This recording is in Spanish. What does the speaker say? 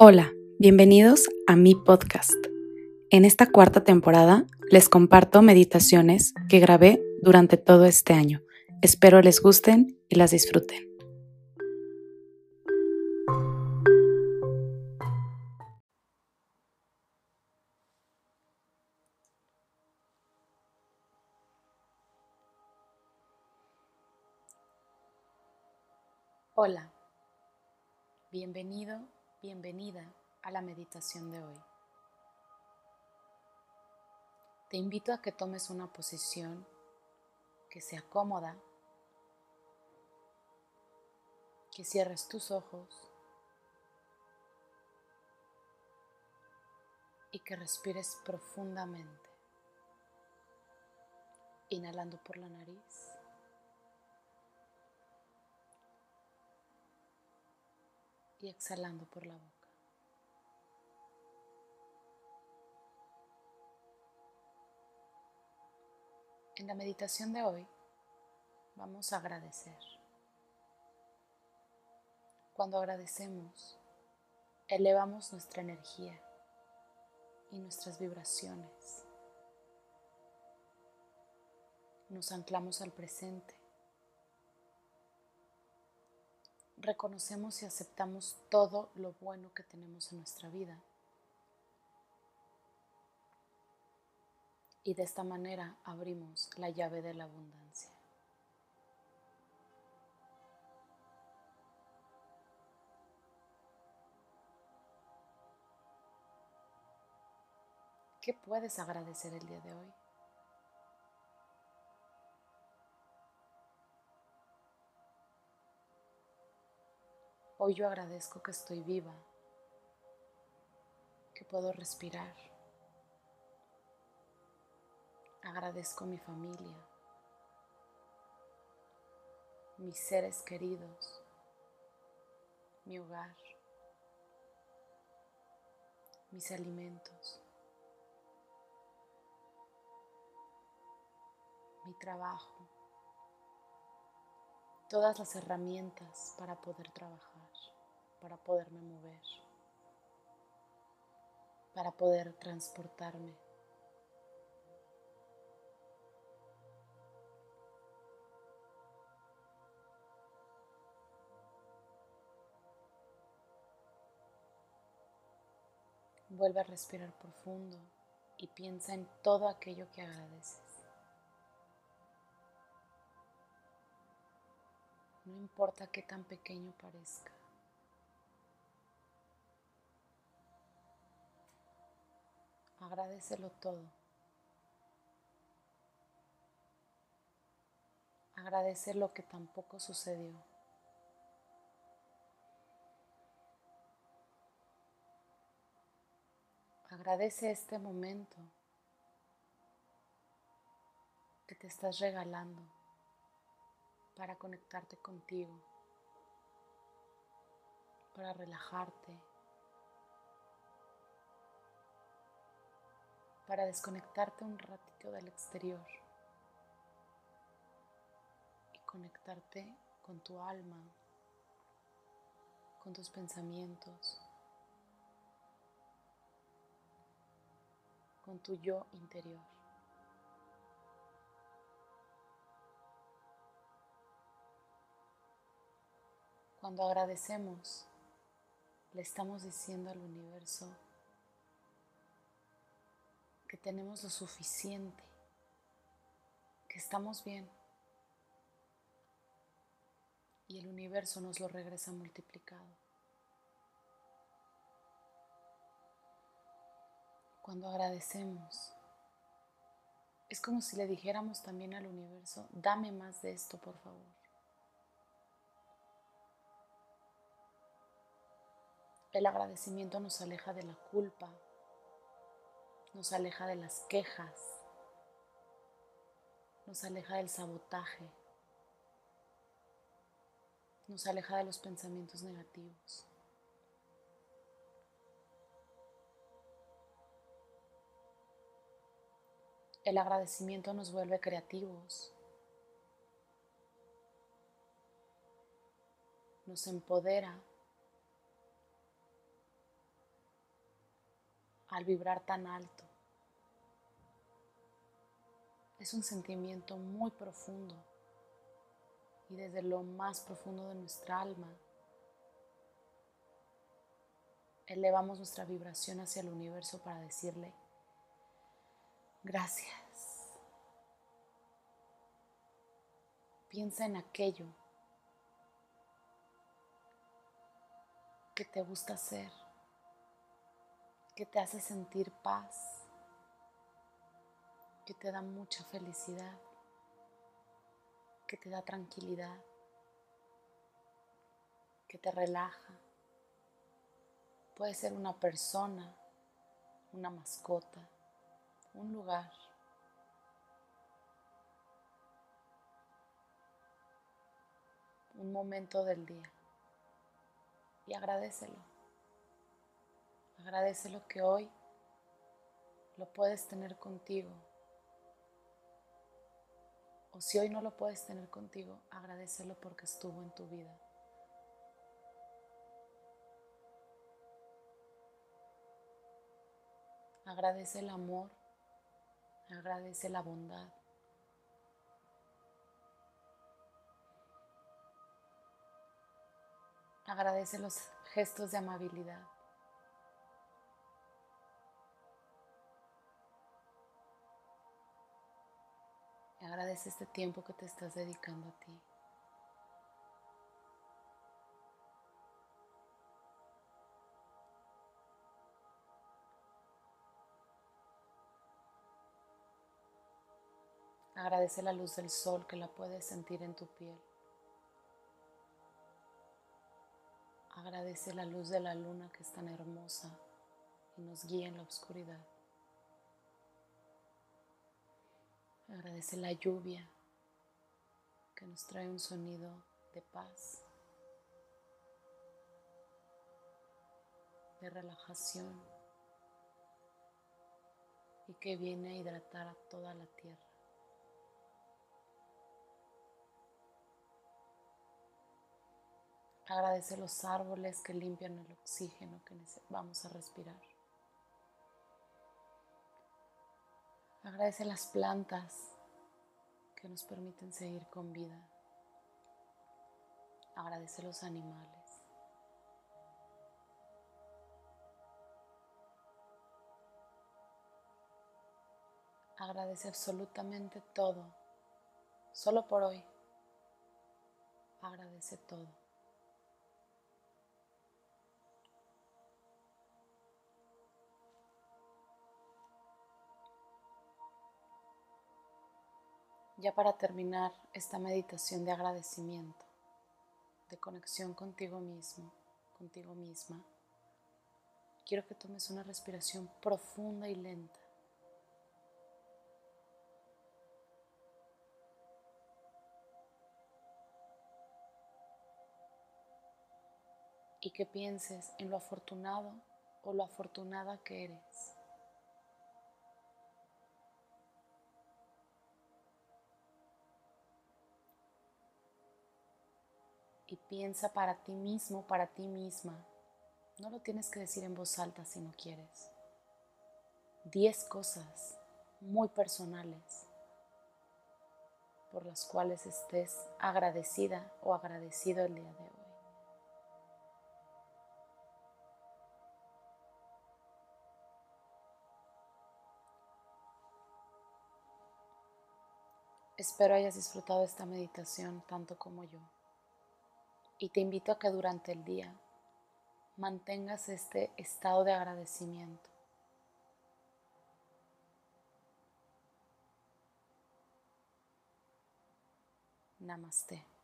Hola, bienvenidos a mi podcast. En esta cuarta temporada les comparto meditaciones que grabé durante todo este año. Espero les gusten y las disfruten. Hola, bienvenido, bienvenida a la meditación de hoy. Te invito a que tomes una posición que sea cómoda, que cierres tus ojos y que respires profundamente, inhalando por la nariz y exhalando por la boca. En la meditación de hoy vamos a agradecer. Cuando agradecemos, elevamos nuestra energía y nuestras vibraciones. Nos anclamos al presente reconocemos y aceptamos todo lo bueno que tenemos en nuestra vida. Y de esta manera abrimos la llave de la abundancia. ¿Qué puedes agradecer el día de hoy? Hoy yo agradezco que estoy viva, que puedo respirar. Agradezco mi familia, mis seres queridos, mi hogar, mis alimentos, mi trabajo, todas las herramientas para poder trabajar para poderme mover, para poder transportarme. Vuelve a respirar profundo y piensa en todo aquello que agradeces. No importa qué tan pequeño parezca. Agradecelo todo. Agradece lo que tampoco sucedió. Agradece este momento que te estás regalando para conectarte contigo, para relajarte, para desconectarte un ratito del exterior y conectarte con tu alma, con tus pensamientos, con tu yo interior. Cuando agradecemos, le estamos diciendo al universo, que tenemos lo suficiente, que estamos bien. Y el universo nos lo regresa multiplicado. Cuando agradecemos, es como si le dijéramos también al universo, dame más de esto, por favor. El agradecimiento nos aleja de la culpa, nos aleja de las quejas, nos aleja del sabotaje, nos aleja de los pensamientos negativos. El agradecimiento nos vuelve creativos, nos empodera al vibrar tan alto. Es un sentimiento muy profundo y desde lo más profundo de nuestra alma elevamos nuestra vibración hacia el universo para decirle gracias. Piensa en aquello que te gusta hacer, que te hace sentir paz, que te da mucha felicidad, que te da tranquilidad, que te relaja. Puede ser una persona, una mascota, un lugar. Un momento del día. Y agradecelo. Agradecelo que hoy lo puedes tener contigo. O si hoy no lo puedes tener contigo, agradecelo porque estuvo en tu vida. Agradece el amor, agradece la bondad. Agradece los gestos de amabilidad. Agradece este tiempo que te estás dedicando a ti. Agradece la luz del sol que la puedes sentir en tu piel. Agradece la luz de la luna que es tan hermosa y nos guía en la oscuridad. Agradece la lluvia que nos trae un sonido de paz, de relajación y que viene a hidratar a toda la tierra. Agradece los árboles que limpian el oxígeno que vamos a respirar. Agradece las plantas que nos permiten seguir con vida. Agradece los animales. Agradece absolutamente todo. Solo por hoy. Agradece todo. Ya para terminar esta meditación de agradecimiento, de conexión contigo mismo, contigo misma, quiero que tomes una respiración profunda y lenta. Y que pienses en lo afortunado o lo afortunada que eres. Piensa para ti mismo, para ti misma. No lo tienes que decir en voz alta si no quieres. Diez cosas muy personales por las cuales estés agradecida o agradecido el día de hoy. Espero hayas disfrutado esta meditación tanto como yo y te invito a que durante el día mantengas este estado de agradecimiento. Namaste.